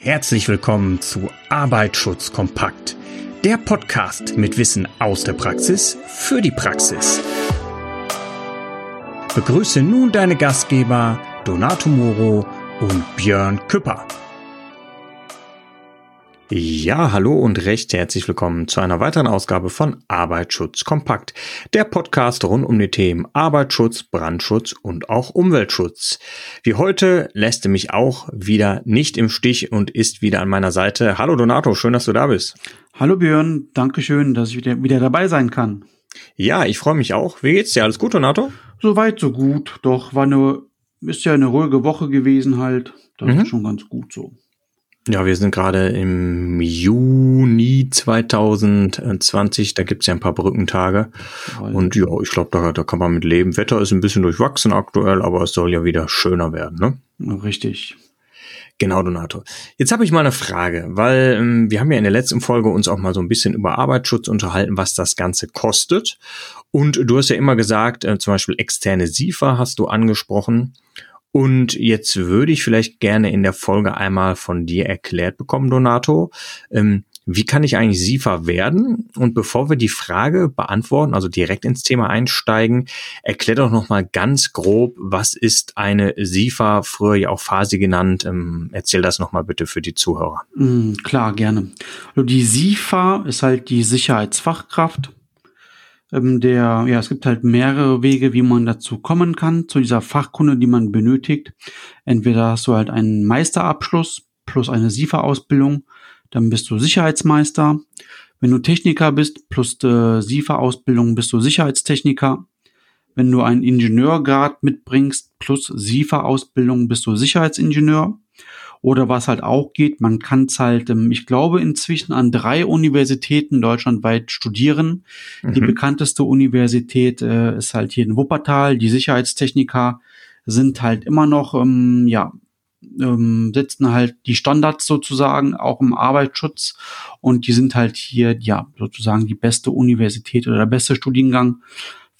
Herzlich willkommen zu Arbeitsschutz kompakt, der Podcast mit Wissen aus der Praxis für die Praxis. Begrüße nun deine Gastgeber Donato Moro und Björn Küpper. Ja, hallo und recht herzlich willkommen zu einer weiteren Ausgabe von Arbeitsschutz kompakt, der Podcast rund um die Themen Arbeitsschutz, Brandschutz und auch Umweltschutz. Wie heute lässt er mich auch wieder nicht im Stich und ist wieder an meiner Seite. Hallo Donato, schön, dass du da bist. Hallo Björn, danke schön, dass ich wieder, wieder dabei sein kann. Ja, ich freue mich auch. Wie geht's dir? Alles gut, Donato? Soweit, so gut. Doch war eine, ist ja eine ruhige Woche gewesen halt. Das mhm. ist schon ganz gut so. Ja, wir sind gerade im Juni 2020, da gibt's ja ein paar Brückentage. Und ja, ich glaube, da, da kann man mit leben. Wetter ist ein bisschen durchwachsen aktuell, aber es soll ja wieder schöner werden, ne? Richtig. Genau, Donato. Jetzt habe ich mal eine Frage, weil ähm, wir haben ja in der letzten Folge uns auch mal so ein bisschen über Arbeitsschutz unterhalten, was das Ganze kostet. Und du hast ja immer gesagt, äh, zum Beispiel externe SIFA hast du angesprochen. Und jetzt würde ich vielleicht gerne in der Folge einmal von dir erklärt bekommen, Donato. Ähm, wie kann ich eigentlich SIFA werden? Und bevor wir die Frage beantworten, also direkt ins Thema einsteigen, erklär doch nochmal ganz grob, was ist eine SIFA, früher ja auch Phase genannt. Ähm, erzähl das nochmal bitte für die Zuhörer. Mm, klar, gerne. Also die SIFA ist halt die Sicherheitsfachkraft ähm, der, ja, es gibt halt mehrere Wege, wie man dazu kommen kann, zu dieser Fachkunde, die man benötigt. Entweder hast du halt einen Meisterabschluss plus eine SIFA-Ausbildung, dann bist du Sicherheitsmeister. Wenn du Techniker bist, plus äh, SIFA-Ausbildung, bist du Sicherheitstechniker. Wenn du einen Ingenieurgrad mitbringst, plus SIFA-Ausbildung, bist du Sicherheitsingenieur. Oder was halt auch geht, man kann es halt, ähm, ich glaube, inzwischen an drei Universitäten deutschlandweit studieren. Mhm. Die bekannteste Universität äh, ist halt hier in Wuppertal. Die Sicherheitstechniker sind halt immer noch, ähm, ja, ähm, setzen halt die Standards sozusagen auch im Arbeitsschutz und die sind halt hier ja sozusagen die beste Universität oder der beste Studiengang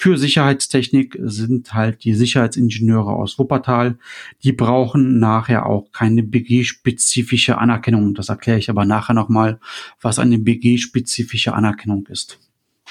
für Sicherheitstechnik sind halt die Sicherheitsingenieure aus Wuppertal. Die brauchen nachher auch keine BG-spezifische Anerkennung. Das erkläre ich aber nachher nochmal, was eine BG-spezifische Anerkennung ist.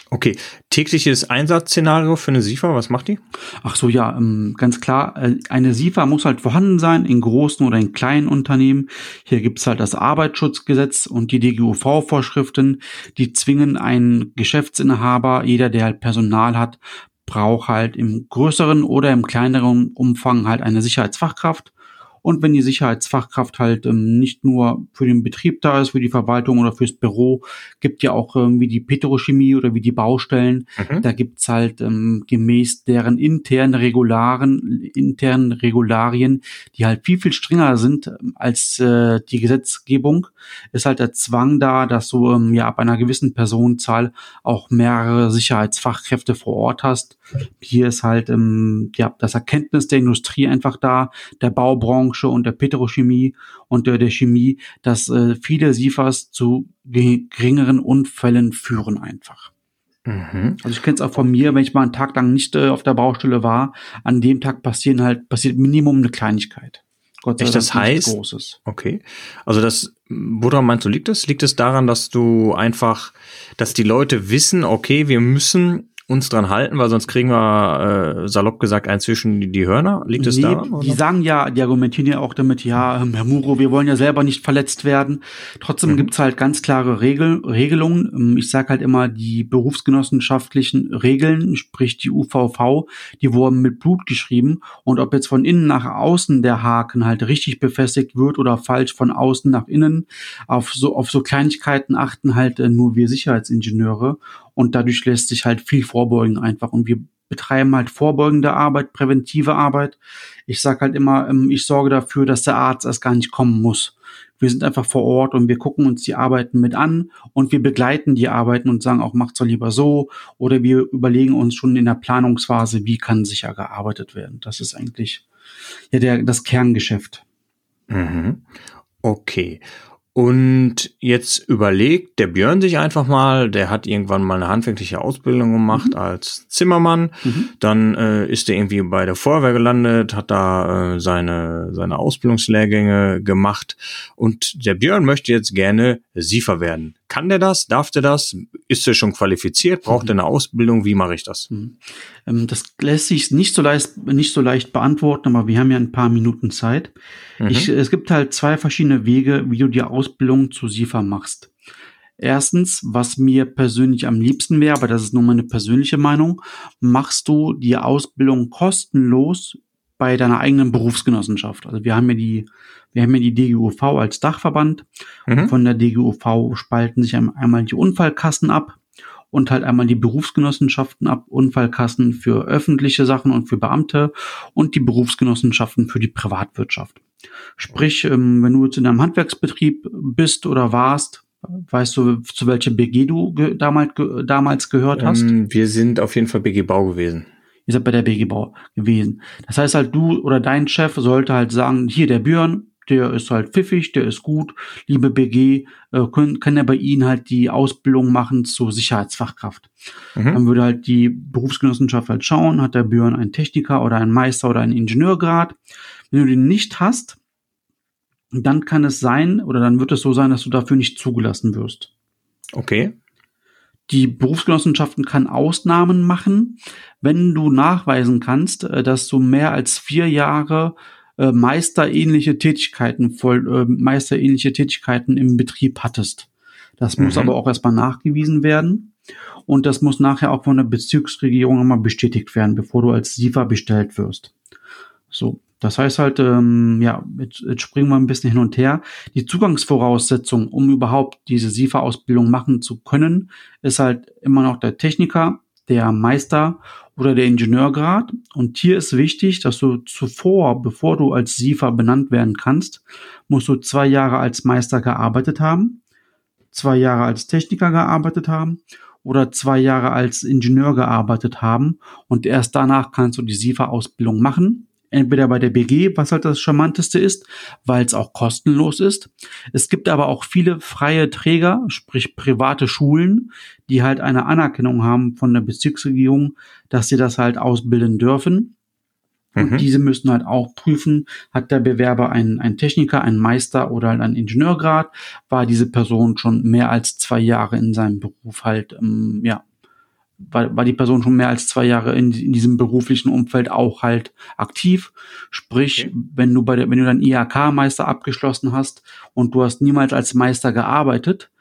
Okay, tägliches Einsatzszenario für eine SIFA, was macht die? Ach so, ja, ähm, ganz klar. Äh, eine SIFA muss halt vorhanden sein in großen oder in kleinen Unternehmen. Hier gibt's halt das Arbeitsschutzgesetz und die DGUV-Vorschriften, die zwingen einen Geschäftsinhaber, jeder, der halt Personal hat, braucht halt im größeren oder im kleineren Umfang halt eine Sicherheitsfachkraft. Und wenn die Sicherheitsfachkraft halt ähm, nicht nur für den Betrieb da ist, für die Verwaltung oder fürs Büro, gibt ja auch ähm, wie die Petrochemie oder wie die Baustellen. Mhm. Da gibt's halt ähm, gemäß deren internen Regularen, internen Regularien, die halt viel, viel strenger sind ähm, als äh, die Gesetzgebung, ist halt der Zwang da, dass du ähm, ja ab einer gewissen Personenzahl auch mehrere Sicherheitsfachkräfte vor Ort hast. Hier ist halt ähm, ja das Erkenntnis der Industrie einfach da, der Baubranche, Branche und der Petrochemie und der, der Chemie, dass äh, viele SIFAs zu geringeren Unfällen führen einfach. Mhm. Also ich kenne es auch von mir, wenn ich mal einen Tag lang nicht äh, auf der Baustelle war, an dem Tag passieren halt, passiert Minimum eine Kleinigkeit. Gott sei Echt, das heißt, Großes. okay. Also das, woran meinst du, liegt es? Liegt es daran, dass du einfach, dass die Leute wissen, okay, wir müssen uns dran halten, weil sonst kriegen wir äh, salopp gesagt ein zwischen die, Hörner. Liegt es nee, daran? Oder? Die sagen ja, die argumentieren ja auch damit, ja, ähm, Herr Muro, wir wollen ja selber nicht verletzt werden. Trotzdem mhm. gibt's halt ganz klare Regel, Regelungen. Ähm, ich sage halt immer, die berufsgenossenschaftlichen Regeln, sprich die UVV, die wurden mit Blut geschrieben. Und ob jetzt von innen nach außen der Haken halt richtig befestigt wird oder falsch von außen nach innen, auf so, auf so Kleinigkeiten achten halt äh, nur wir Sicherheitsingenieure. Und dadurch lässt sich halt viel vorbeugen einfach. Und wir betreiben halt vorbeugende Arbeit, präventive Arbeit. Ich sage halt immer, ähm, ich sorge dafür, dass der Arzt erst gar nicht kommen muss. Wir sind einfach vor Ort und wir gucken uns die Arbeiten mit an und wir begleiten die Arbeiten und sagen auch, macht's doch lieber so. Oder wir überlegen uns schon in der Planungsphase, wie kann sicher gearbeitet werden. Das ist eigentlich ja der, das Kerngeschäft. Mhm. Okay. Und jetzt überlegt der Björn sich einfach mal, der hat irgendwann mal eine handwerkliche Ausbildung gemacht mhm. als Zimmermann. Mhm. Dann äh, ist er irgendwie bei der Feuerwehr gelandet, hat da äh, seine, seine Ausbildungslehrgänge gemacht. Und der Björn möchte jetzt gerne Siefer werden. Kann der das? Darf der das? Ist er schon qualifiziert? Braucht mhm. er eine Ausbildung? Wie mache ich das? Mhm. Ähm, das lässt sich nicht so leicht, nicht so leicht beantworten, aber wir haben ja ein paar Minuten Zeit. Mhm. Ich, es gibt halt zwei verschiedene Wege, wie du die Ausbildung zu SIFA machst. Erstens, was mir persönlich am liebsten wäre, aber das ist nur meine persönliche Meinung, machst du die Ausbildung kostenlos bei deiner eigenen Berufsgenossenschaft. Also wir haben ja die, wir haben ja die DGUV als Dachverband. Mhm. Von der DGUV spalten sich einmal die Unfallkassen ab und halt einmal die Berufsgenossenschaften ab, Unfallkassen für öffentliche Sachen und für Beamte und die Berufsgenossenschaften für die Privatwirtschaft. Sprich, ähm, wenn du jetzt in einem Handwerksbetrieb bist oder warst, weißt du, zu welcher BG du damals, damals gehört hast? Ähm, wir sind auf jeden Fall BG Bau gewesen. Ihr seid bei der BG Bau gewesen. Das heißt halt, du oder dein Chef sollte halt sagen, hier der Björn, der ist halt pfiffig, der ist gut, liebe BG, äh, können, kann er bei Ihnen halt die Ausbildung machen zur Sicherheitsfachkraft. Mhm. Dann würde halt die Berufsgenossenschaft halt schauen, hat der Björn einen Techniker oder einen Meister oder einen Ingenieurgrad. Wenn du den nicht hast, dann kann es sein oder dann wird es so sein, dass du dafür nicht zugelassen wirst. Okay. Die Berufsgenossenschaften kann Ausnahmen machen, wenn du nachweisen kannst, äh, dass du mehr als vier Jahre äh, meisterähnliche Tätigkeiten, voll, äh, meisterähnliche Tätigkeiten im Betrieb hattest. Das mhm. muss aber auch erstmal nachgewiesen werden. Und das muss nachher auch von der Bezirksregierung nochmal bestätigt werden, bevor du als SIFA bestellt wirst. So. Das heißt halt, ähm, ja, jetzt, jetzt springen wir ein bisschen hin und her. Die Zugangsvoraussetzung, um überhaupt diese SIFA-Ausbildung machen zu können, ist halt immer noch der Techniker, der Meister oder der Ingenieurgrad. Und hier ist wichtig, dass du zuvor, bevor du als SIFA benannt werden kannst, musst du zwei Jahre als Meister gearbeitet haben, zwei Jahre als Techniker gearbeitet haben oder zwei Jahre als Ingenieur gearbeitet haben. Und erst danach kannst du die SIFA-Ausbildung machen entweder bei der BG, was halt das Charmanteste ist, weil es auch kostenlos ist. Es gibt aber auch viele freie Träger, sprich private Schulen, die halt eine Anerkennung haben von der Bezirksregierung, dass sie das halt ausbilden dürfen. Und mhm. diese müssen halt auch prüfen, hat der Bewerber einen, einen Techniker, einen Meister oder halt einen Ingenieurgrad, war diese Person schon mehr als zwei Jahre in seinem Beruf halt, ähm, ja, war, war die Person schon mehr als zwei Jahre in, in diesem beruflichen Umfeld auch halt aktiv. Sprich, okay. wenn du bei der, wenn du deinen IHK-Meister abgeschlossen hast und du hast niemals als Meister gearbeitet,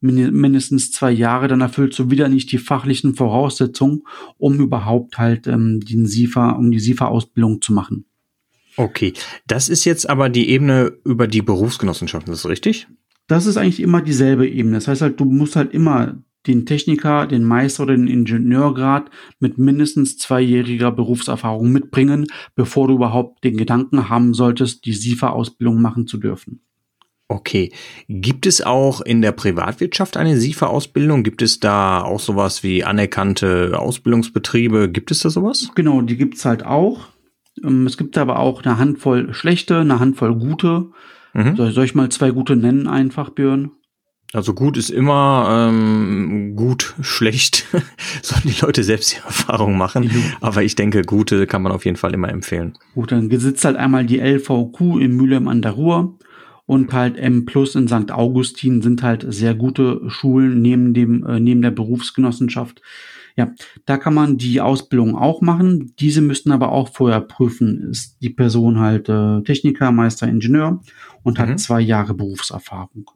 mindestens zwei Jahre, dann erfüllst du wieder nicht die fachlichen Voraussetzungen, um überhaupt halt ähm, den SIFA, um die SIFA-Ausbildung zu machen. Okay, das ist jetzt aber die Ebene über die Berufsgenossenschaften, ist das richtig? Das ist eigentlich immer dieselbe Ebene. Das heißt halt, du musst halt immer den Techniker, den Meister oder den Ingenieurgrad mit mindestens zweijähriger Berufserfahrung mitbringen, bevor du überhaupt den Gedanken haben solltest, die SIFA-Ausbildung machen zu dürfen. Okay. Gibt es auch in der Privatwirtschaft eine SIFA-Ausbildung? Gibt es da auch sowas wie anerkannte Ausbildungsbetriebe? Gibt es da sowas? Genau, die gibt's halt auch. Ähm, es gibt aber auch eine Handvoll schlechte, eine Handvoll gute. Mhm. Soll, ich mal zwei gute nennen einfach, Björn? Also gut ist immer ähm, gut, schlecht. Sollen die Leute selbst die Erfahrung machen. Aber ich denke, gute kann man auf jeden Fall immer empfehlen. Gut, dann sitzt halt einmal die LVQ in Mülheim an der Ruhr und halt M Plus in St. Augustin sind halt sehr gute Schulen neben dem, äh, neben der Berufsgenossenschaft. Ja, da kann man die Ausbildung auch machen. Diese müssten aber auch vorher prüfen, ist die Person halt äh, Techniker, Meister, Ingenieur und mhm. hat zwei Jahre Berufserfahrung.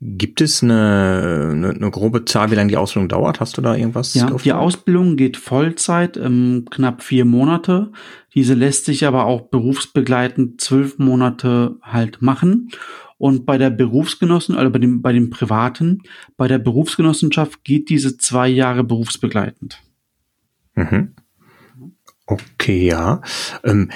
Gibt es eine, eine, eine grobe Zahl, wie lange die Ausbildung dauert? Hast du da irgendwas? Ja, die Ausbildung geht Vollzeit, ähm, knapp vier Monate. Diese lässt sich aber auch berufsbegleitend zwölf Monate halt machen. Und bei der Berufsgenossen, also bei dem, bei dem Privaten, bei der Berufsgenossenschaft geht diese zwei Jahre berufsbegleitend. Mhm. Okay, ja. Ähm,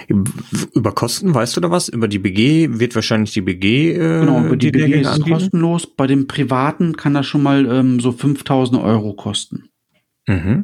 über Kosten, weißt du da was? Über die BG wird wahrscheinlich die BG. Äh, genau, über die, die BG ist anbieten? kostenlos. Bei dem Privaten kann das schon mal ähm, so 5000 Euro kosten. Mhm.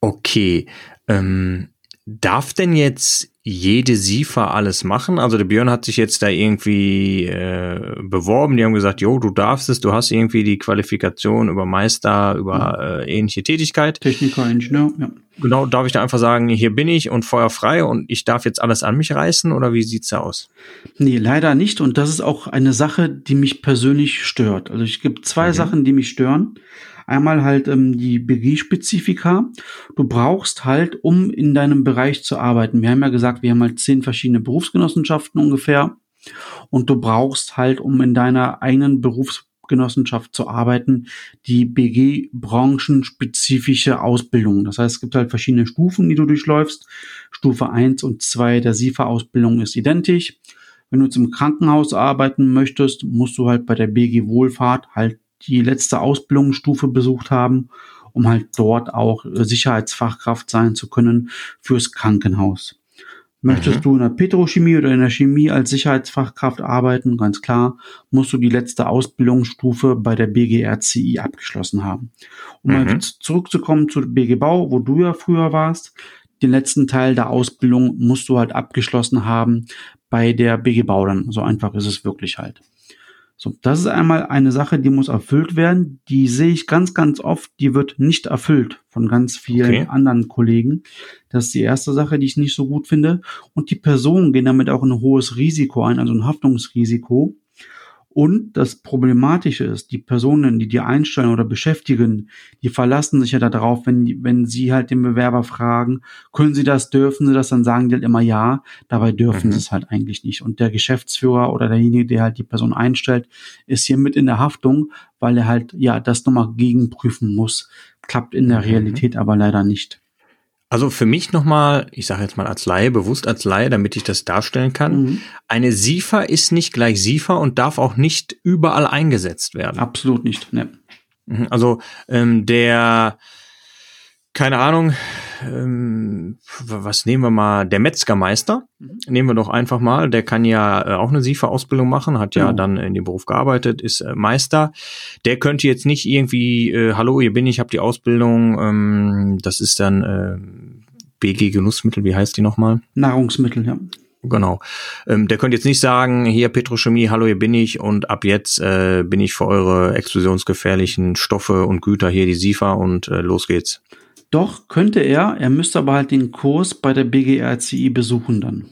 Okay. Ähm, darf denn jetzt jede SIFA alles machen? Also der Björn hat sich jetzt da irgendwie äh, beworben, die haben gesagt, jo, du darfst es, du hast irgendwie die Qualifikation über Meister, über äh, ähnliche Tätigkeit. Techniker, Ingenieur, ja. Genau, darf ich da einfach sagen, hier bin ich und Feuer frei und ich darf jetzt alles an mich reißen oder wie sieht's da aus? Nee, leider nicht und das ist auch eine Sache, die mich persönlich stört. Also es gibt zwei mhm. Sachen, die mich stören. Einmal halt ähm, die BG-Spezifika. Du brauchst halt, um in deinem Bereich zu arbeiten. Wir haben ja gesagt, wir haben halt zehn verschiedene Berufsgenossenschaften ungefähr. Und du brauchst halt, um in deiner eigenen Berufsgenossenschaft zu arbeiten, die BG-branchenspezifische Ausbildung. Das heißt, es gibt halt verschiedene Stufen, die du durchläufst. Stufe eins und zwei der SIFA-Ausbildung ist identisch. Wenn du jetzt im Krankenhaus arbeiten möchtest, musst du halt bei der BG Wohlfahrt halt die letzte Ausbildungsstufe besucht haben, um halt dort auch äh, Sicherheitsfachkraft sein zu können fürs Krankenhaus. Möchtest mhm. du in der Petrochemie oder in der Chemie als Sicherheitsfachkraft arbeiten, ganz klar, musst du die letzte Ausbildungsstufe bei der BGRCI abgeschlossen haben. Um mhm. halt zurückzukommen zu BG Bau, wo du ja früher warst, den letzten Teil der Ausbildung musst du halt abgeschlossen haben bei der BG Bau dann. So einfach ist es wirklich halt. So, das ist einmal eine Sache, die muss erfüllt werden. Die sehe ich ganz, ganz oft. Die wird nicht erfüllt von ganz vielen okay. anderen Kollegen. Das ist die erste Sache, die ich nicht so gut finde. Und die Personen gehen damit auch ein hohes Risiko ein, also ein Haftungsrisiko. Und das Problematische ist, die Personen, die die einstellen oder beschäftigen, die verlassen sich ja darauf, wenn, wenn sie halt den Bewerber fragen, können sie das, dürfen sie das, dann sagen die halt immer ja, dabei dürfen mhm. sie es halt eigentlich nicht. Und der Geschäftsführer oder derjenige, der halt die Person einstellt, ist hier mit in der Haftung, weil er halt ja das nochmal gegenprüfen muss. Klappt in der mhm. Realität aber leider nicht. Also für mich nochmal, ich sage jetzt mal als Laie, bewusst als Laie, damit ich das darstellen kann. Mhm. Eine SIFA ist nicht gleich SIFA und darf auch nicht überall eingesetzt werden. Absolut nicht, ne. Mhm, also ähm, der keine Ahnung, ähm, was nehmen wir mal, der Metzgermeister, mhm. nehmen wir doch einfach mal, der kann ja äh, auch eine SIFA-Ausbildung machen, hat ja, ja dann in dem Beruf gearbeitet, ist äh, Meister. Der könnte jetzt nicht irgendwie, äh, hallo, hier bin ich, habe die Ausbildung, ähm, das ist dann äh, BG Genussmittel, wie heißt die nochmal? Nahrungsmittel, ja. Genau. Ähm, der könnte jetzt nicht sagen, hier Petrochemie, hallo, hier bin ich und ab jetzt äh, bin ich für eure explosionsgefährlichen Stoffe und Güter hier die SIFA und äh, los geht's. Doch, könnte er. Er müsste aber halt den Kurs bei der BGRCI besuchen dann.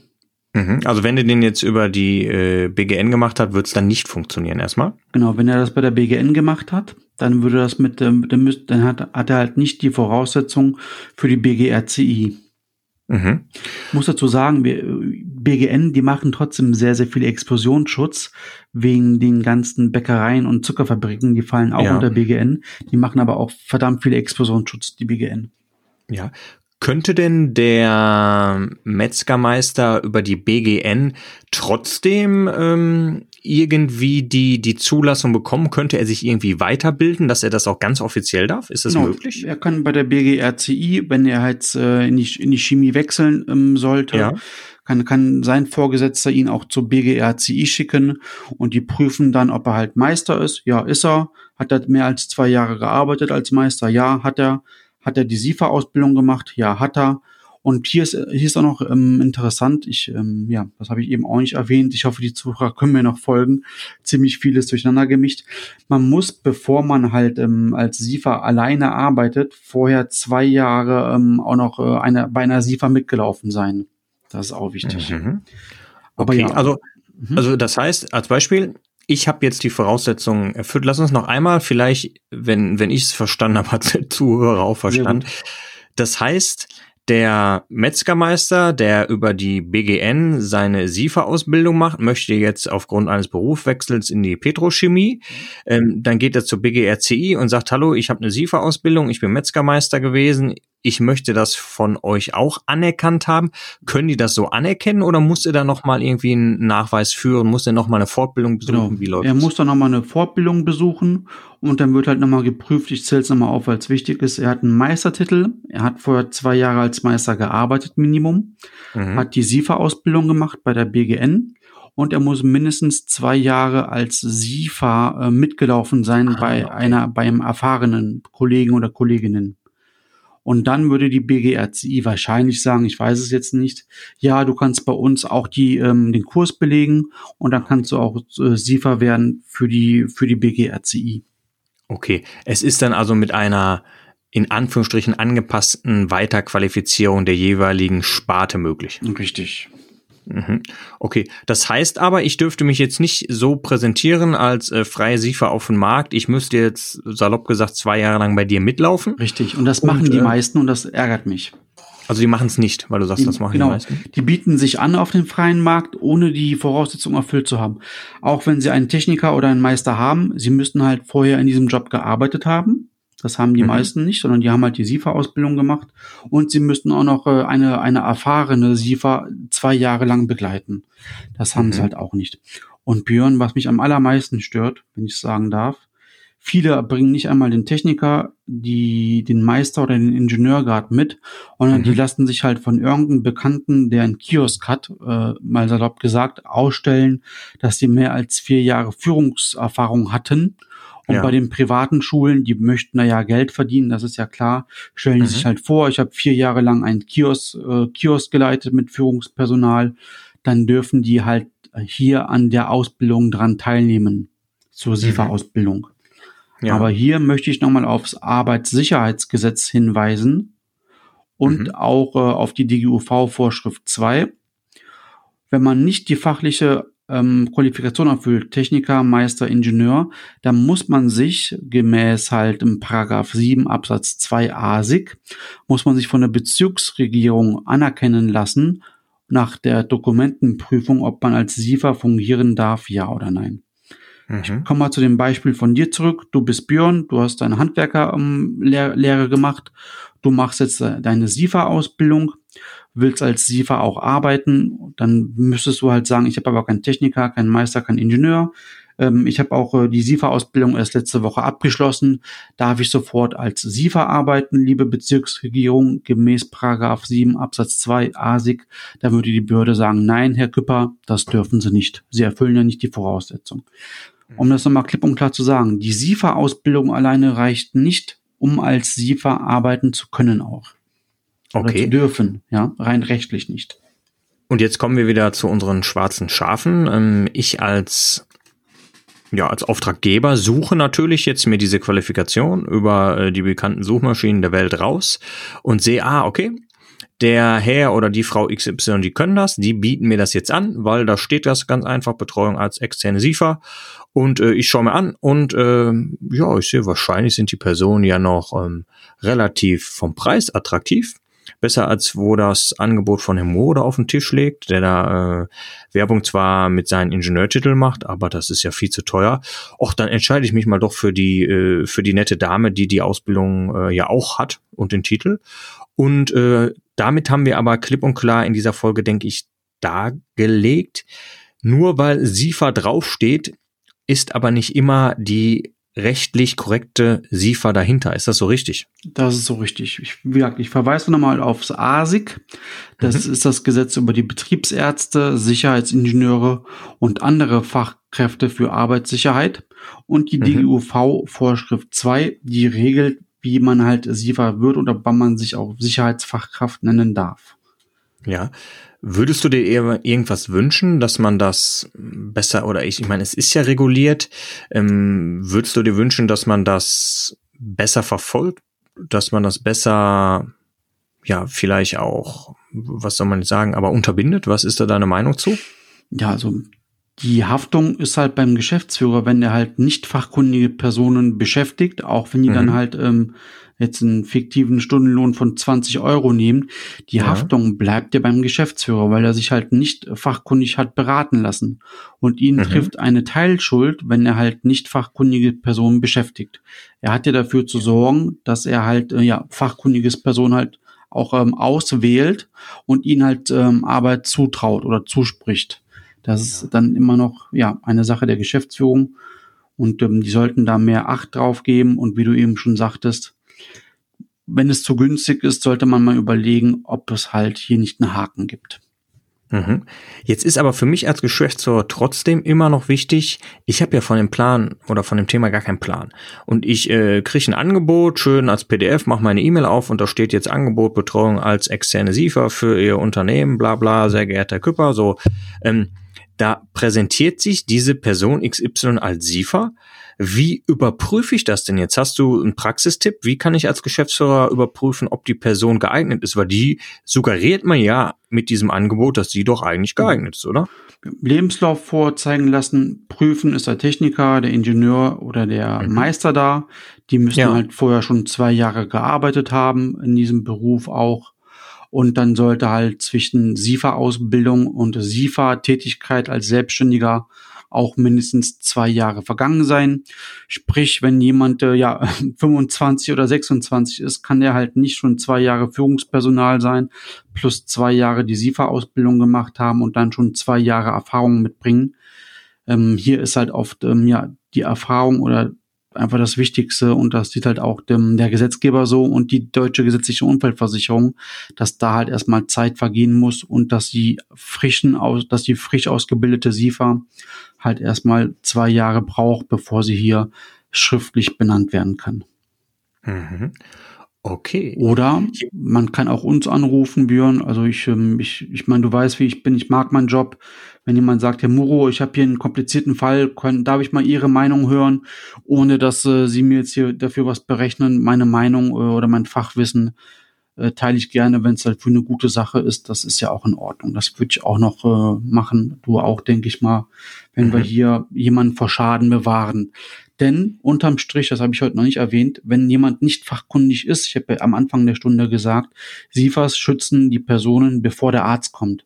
Mhm. Also wenn er den jetzt über die äh, BGN gemacht hat, wird es dann nicht funktionieren erstmal? Genau, wenn er das bei der BGN gemacht hat, dann würde das mit dem, dann hat, hat er halt nicht die Voraussetzung für die BGRCI. Mhm. Muss dazu sagen, wir, BGN, die machen trotzdem sehr, sehr viel Explosionsschutz wegen den ganzen Bäckereien und Zuckerfabriken, die fallen auch ja. unter BGN. Die machen aber auch verdammt viel Explosionsschutz, die BGN. Ja, könnte denn der Metzgermeister über die BGN trotzdem ähm, irgendwie die, die Zulassung bekommen? Könnte er sich irgendwie weiterbilden, dass er das auch ganz offiziell darf? Ist das genau. möglich? Er kann bei der BGRCI, wenn er jetzt äh, in, die, in die Chemie wechseln ähm, sollte, ja. kann, kann sein Vorgesetzter ihn auch zur BGRCI schicken und die prüfen dann, ob er halt Meister ist. Ja, ist er. Hat er mehr als zwei Jahre gearbeitet als Meister? Ja, hat er hat er die SIFA-Ausbildung gemacht? Ja, hat er. Und hier ist, hier ist auch noch ähm, interessant, ich, ähm, ja, das habe ich eben auch nicht erwähnt. Ich hoffe, die Zuhörer können mir noch folgen. Ziemlich vieles durcheinander gemischt. Man muss, bevor man halt ähm, als SIFA alleine arbeitet, vorher zwei Jahre ähm, auch noch äh, eine, bei einer SIFA mitgelaufen sein. Das ist auch wichtig. Mhm. Aber okay, ja. also, mhm. also das heißt, als Beispiel, ich habe jetzt die Voraussetzungen erfüllt. Lass uns noch einmal vielleicht, wenn, wenn ich es verstanden habe, hat der Zuhörer auch verstanden. Das heißt, der Metzgermeister, der über die BGN seine SIFA-Ausbildung macht, möchte jetzt aufgrund eines Berufswechsels in die Petrochemie. Ähm, dann geht er zur BGRCI und sagt, hallo, ich habe eine SIFA-Ausbildung, ich bin Metzgermeister gewesen, ich möchte das von euch auch anerkannt haben. Können die das so anerkennen oder muss er da nochmal irgendwie einen Nachweis führen? Muss er nochmal eine Fortbildung besuchen? Genau. Wie läuft Er muss dann nochmal eine Fortbildung besuchen und dann wird halt nochmal geprüft. Ich zähle es nochmal auf, weil es wichtig ist. Er hat einen Meistertitel. Er hat vorher zwei Jahre als Meister gearbeitet, Minimum. Mhm. Hat die SIFA-Ausbildung gemacht bei der BGN und er muss mindestens zwei Jahre als SIFA äh, mitgelaufen sein ah, bei okay. einer, bei einem erfahrenen Kollegen oder Kolleginnen. Und dann würde die BGRCI wahrscheinlich sagen, ich weiß es jetzt nicht, ja, du kannst bei uns auch die, ähm, den Kurs belegen und dann kannst du auch äh, SIFA werden für die, für die BGRCI. Okay, es ist dann also mit einer in Anführungsstrichen angepassten Weiterqualifizierung der jeweiligen Sparte möglich. Richtig. Mhm. Okay, das heißt aber, ich dürfte mich jetzt nicht so präsentieren als äh, freie Siefer auf dem Markt. Ich müsste jetzt salopp gesagt zwei Jahre lang bei dir mitlaufen. Richtig, und das machen und, die äh, meisten und das ärgert mich. Also die machen es nicht, weil du sagst, die, das machen genau, die meisten. Die bieten sich an auf den freien Markt, ohne die Voraussetzungen erfüllt zu haben. Auch wenn sie einen Techniker oder einen Meister haben, sie müssten halt vorher in diesem Job gearbeitet haben. Das haben die mhm. meisten nicht, sondern die haben halt die SIFA-Ausbildung gemacht und sie müssten auch noch äh, eine, eine erfahrene SIFA zwei Jahre lang begleiten. Das haben mhm. sie halt auch nicht. Und Björn, was mich am allermeisten stört, wenn ich sagen darf, viele bringen nicht einmal den Techniker, die, den Meister oder den Ingenieurgrad mit, sondern mhm. die lassen sich halt von irgendeinem Bekannten, der einen Kiosk hat, äh, mal salopp gesagt, ausstellen, dass sie mehr als vier Jahre Führungserfahrung hatten und ja. bei den privaten Schulen, die möchten da ja Geld verdienen, das ist ja klar, stellen die mhm. sich halt vor, ich habe vier Jahre lang einen Kiosk, äh, Kiosk geleitet mit Führungspersonal, dann dürfen die halt hier an der Ausbildung dran teilnehmen, zur SIFA-Ausbildung. Mhm. Ja. Aber hier möchte ich nochmal aufs Arbeitssicherheitsgesetz hinweisen und mhm. auch äh, auf die DGUV-Vorschrift 2. Wenn man nicht die fachliche ähm, Qualifikation erfüllt, Techniker, Meister, Ingenieur, dann muss man sich gemäß halt im Paragraph 7 Absatz 2 ASIG, muss man sich von der Bezirksregierung anerkennen lassen nach der Dokumentenprüfung, ob man als SIFA fungieren darf, ja oder nein. Mhm. Ich komme mal zu dem Beispiel von dir zurück. Du bist Björn, du hast deine Handwerkerlehre ähm, gemacht, du machst jetzt äh, deine SIFA-Ausbildung willst als SIFA auch arbeiten, dann müsstest du halt sagen, ich habe aber keinen Techniker, keinen Meister, keinen Ingenieur. Ähm, ich habe auch äh, die SIFA-Ausbildung erst letzte Woche abgeschlossen. Darf ich sofort als SIFA arbeiten, liebe Bezirksregierung, gemäß Paragraph 7 Absatz 2 ASIG? Da würde die Behörde sagen, nein, Herr Küpper, das dürfen Sie nicht. Sie erfüllen ja nicht die Voraussetzung. Um das nochmal klipp und klar zu sagen, die SIFA-Ausbildung alleine reicht nicht, um als SIFA arbeiten zu können auch. Okay. Dürfen, ja, rein rechtlich nicht. Und jetzt kommen wir wieder zu unseren schwarzen Schafen. Ähm, ich als ja, als Auftraggeber suche natürlich jetzt mir diese Qualifikation über äh, die bekannten Suchmaschinen der Welt raus und sehe, ah, okay, der Herr oder die Frau XY, die können das, die bieten mir das jetzt an, weil da steht das ganz einfach, Betreuung als externe SIFA. Und äh, ich schaue mir an und äh, ja, ich sehe, wahrscheinlich sind die Personen ja noch ähm, relativ vom Preis attraktiv besser als wo das Angebot von Herrn Mode auf den Tisch legt, der da äh, Werbung zwar mit seinen Ingenieurtiteln macht, aber das ist ja viel zu teuer. Och, dann entscheide ich mich mal doch für die äh, für die nette Dame, die die Ausbildung äh, ja auch hat und den Titel. Und äh, damit haben wir aber klipp und klar in dieser Folge, denke ich, dargelegt. Nur weil SIFA draufsteht, ist aber nicht immer die rechtlich korrekte SIFA dahinter. Ist das so richtig? Das ist so richtig. Ich, ich verweise nochmal aufs ASIG. Das mhm. ist das Gesetz über die Betriebsärzte, Sicherheitsingenieure und andere Fachkräfte für Arbeitssicherheit. Und die mhm. DGUV-Vorschrift 2, die regelt, wie man halt SIFA wird oder wann man sich auch Sicherheitsfachkraft nennen darf. Ja. Würdest du dir eher irgendwas wünschen, dass man das besser oder ich, ich meine, es ist ja reguliert. Ähm, würdest du dir wünschen, dass man das besser verfolgt, dass man das besser, ja, vielleicht auch, was soll man sagen, aber unterbindet? Was ist da deine Meinung zu? Ja, also die Haftung ist halt beim Geschäftsführer, wenn er halt nicht fachkundige Personen beschäftigt, auch wenn die mhm. dann halt ähm, jetzt einen fiktiven Stundenlohn von 20 Euro nehmen, die ja. Haftung bleibt ja beim Geschäftsführer, weil er sich halt nicht fachkundig hat beraten lassen. Und ihn mhm. trifft eine Teilschuld, wenn er halt nicht fachkundige Personen beschäftigt. Er hat ja dafür zu sorgen, dass er halt, äh, ja, fachkundiges Person halt auch ähm, auswählt und ihnen halt ähm, Arbeit zutraut oder zuspricht. Das ist dann immer noch ja eine Sache der Geschäftsführung und ähm, die sollten da mehr Acht drauf geben und wie du eben schon sagtest, wenn es zu günstig ist, sollte man mal überlegen, ob es halt hier nicht einen Haken gibt. Mhm. Jetzt ist aber für mich als Geschäftsführer trotzdem immer noch wichtig, ich habe ja von dem Plan oder von dem Thema gar keinen Plan. Und ich äh, kriege ein Angebot, schön als PDF, mache meine E-Mail auf und da steht jetzt Angebot Betreuung als externe SIFA für Ihr Unternehmen, bla bla, sehr geehrter Küpper. So, ähm, da präsentiert sich diese Person XY als SIFA wie überprüfe ich das denn jetzt? Hast du einen Praxistipp? Wie kann ich als Geschäftsführer überprüfen, ob die Person geeignet ist? Weil die suggeriert man ja mit diesem Angebot, dass sie doch eigentlich geeignet ist, oder? Lebenslauf vorzeigen lassen, prüfen, ist der Techniker, der Ingenieur oder der mhm. Meister da. Die müssen ja. halt vorher schon zwei Jahre gearbeitet haben in diesem Beruf auch. Und dann sollte halt zwischen SIFA-Ausbildung und SIFA-Tätigkeit als Selbstständiger auch mindestens zwei Jahre vergangen sein. Sprich, wenn jemand äh, ja 25 oder 26 ist, kann der halt nicht schon zwei Jahre Führungspersonal sein, plus zwei Jahre die SIFA-Ausbildung gemacht haben und dann schon zwei Jahre Erfahrung mitbringen. Ähm, hier ist halt oft ähm, ja die Erfahrung oder einfach das Wichtigste und das sieht halt auch dem, der Gesetzgeber so und die deutsche gesetzliche Unfallversicherung, dass da halt erstmal Zeit vergehen muss und dass die frischen aus, dass die frisch ausgebildete SIFA halt erstmal zwei Jahre braucht, bevor sie hier schriftlich benannt werden kann. Mhm. Okay. Oder man kann auch uns anrufen, Björn. Also ich, ähm, ich, ich meine, du weißt, wie ich bin. Ich mag meinen Job. Wenn jemand sagt, Herr Muro, ich habe hier einen komplizierten Fall, können, darf ich mal Ihre Meinung hören, ohne dass äh, Sie mir jetzt hier dafür was berechnen. Meine Meinung äh, oder mein Fachwissen äh, teile ich gerne, wenn es halt für eine gute Sache ist. Das ist ja auch in Ordnung. Das würde ich auch noch äh, machen. Du auch, denke ich mal, wenn mhm. wir hier jemanden vor Schaden bewahren. Denn unterm Strich, das habe ich heute noch nicht erwähnt, wenn jemand nicht fachkundig ist, ich habe ja am Anfang der Stunde gesagt, SIFAs schützen die Personen, bevor der Arzt kommt.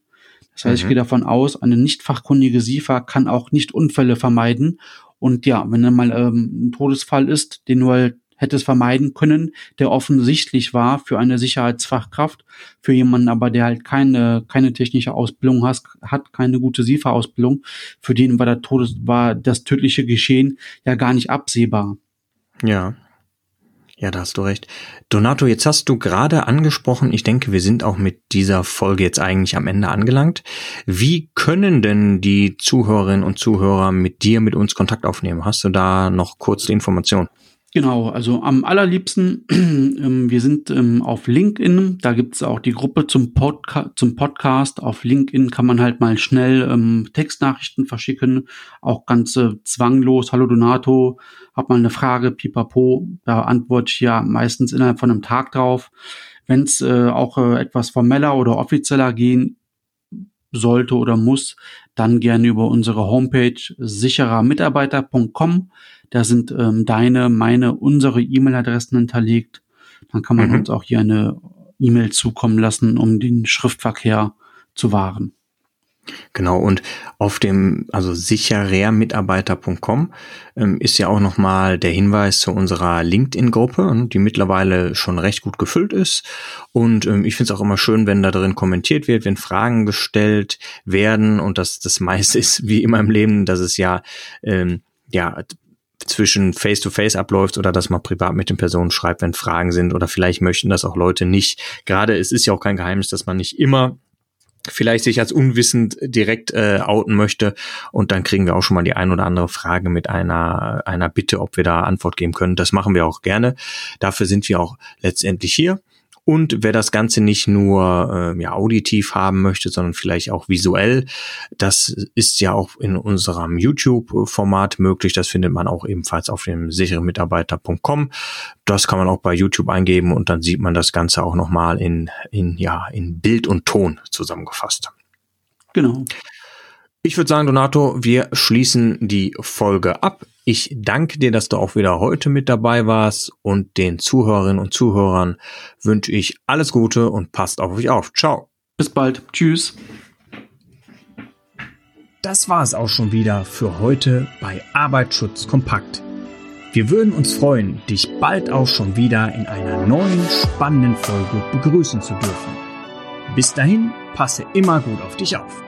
Das heißt, mhm. ich gehe davon aus, eine nicht fachkundige SIFA kann auch nicht Unfälle vermeiden. Und ja, wenn dann mal ähm, ein Todesfall ist, den du halt hätte es vermeiden können, der offensichtlich war für eine Sicherheitsfachkraft, für jemanden aber, der halt keine, keine technische Ausbildung hat, hat keine gute SIFA-Ausbildung, für den war der Todes, war das tödliche Geschehen ja gar nicht absehbar. Ja. Ja, da hast du recht. Donato, jetzt hast du gerade angesprochen, ich denke, wir sind auch mit dieser Folge jetzt eigentlich am Ende angelangt. Wie können denn die Zuhörerinnen und Zuhörer mit dir, mit uns Kontakt aufnehmen? Hast du da noch kurz die Information? Genau, also am allerliebsten, ähm, wir sind ähm, auf LinkedIn, da gibt es auch die Gruppe zum, Podca zum Podcast. Auf LinkedIn kann man halt mal schnell ähm, Textnachrichten verschicken, auch ganz äh, zwanglos. Hallo Donato, hab mal eine Frage, pipapo, da antworte ich ja meistens innerhalb von einem Tag drauf. Wenn es äh, auch äh, etwas formeller oder offizieller gehen sollte oder muss, dann gerne über unsere Homepage sicherermitarbeiter.com. Da sind ähm, deine, meine, unsere E-Mail-Adressen hinterlegt. Dann kann man mhm. uns auch hier eine E-Mail zukommen lassen, um den Schriftverkehr zu wahren. Genau, und auf dem, also sicherermitarbeiter.com ähm, ist ja auch nochmal der Hinweis zu unserer LinkedIn-Gruppe, die mittlerweile schon recht gut gefüllt ist. Und ähm, ich finde es auch immer schön, wenn da drin kommentiert wird, wenn Fragen gestellt werden. Und das, das meiste ist wie immer im Leben, dass es ja, ähm, ja, zwischen Face-to-Face -face abläuft oder dass man privat mit den Personen schreibt, wenn Fragen sind oder vielleicht möchten das auch Leute nicht. Gerade es ist ja auch kein Geheimnis, dass man nicht immer vielleicht sich als unwissend direkt äh, outen möchte und dann kriegen wir auch schon mal die ein oder andere Frage mit einer einer Bitte, ob wir da Antwort geben können. Das machen wir auch gerne. Dafür sind wir auch letztendlich hier. Und wer das Ganze nicht nur äh, ja, auditiv haben möchte, sondern vielleicht auch visuell, das ist ja auch in unserem YouTube-Format möglich. Das findet man auch ebenfalls auf dem sicherenmitarbeiter.com. Das kann man auch bei YouTube eingeben und dann sieht man das Ganze auch nochmal in, in, ja, in Bild und Ton zusammengefasst. Genau. Ich würde sagen, Donato, wir schließen die Folge ab. Ich danke dir, dass du auch wieder heute mit dabei warst und den Zuhörerinnen und Zuhörern wünsche ich alles Gute und passt auf euch auf. Ciao. Bis bald. Tschüss. Das war es auch schon wieder für heute bei Arbeitsschutz kompakt. Wir würden uns freuen, dich bald auch schon wieder in einer neuen spannenden Folge begrüßen zu dürfen. Bis dahin, passe immer gut auf dich auf.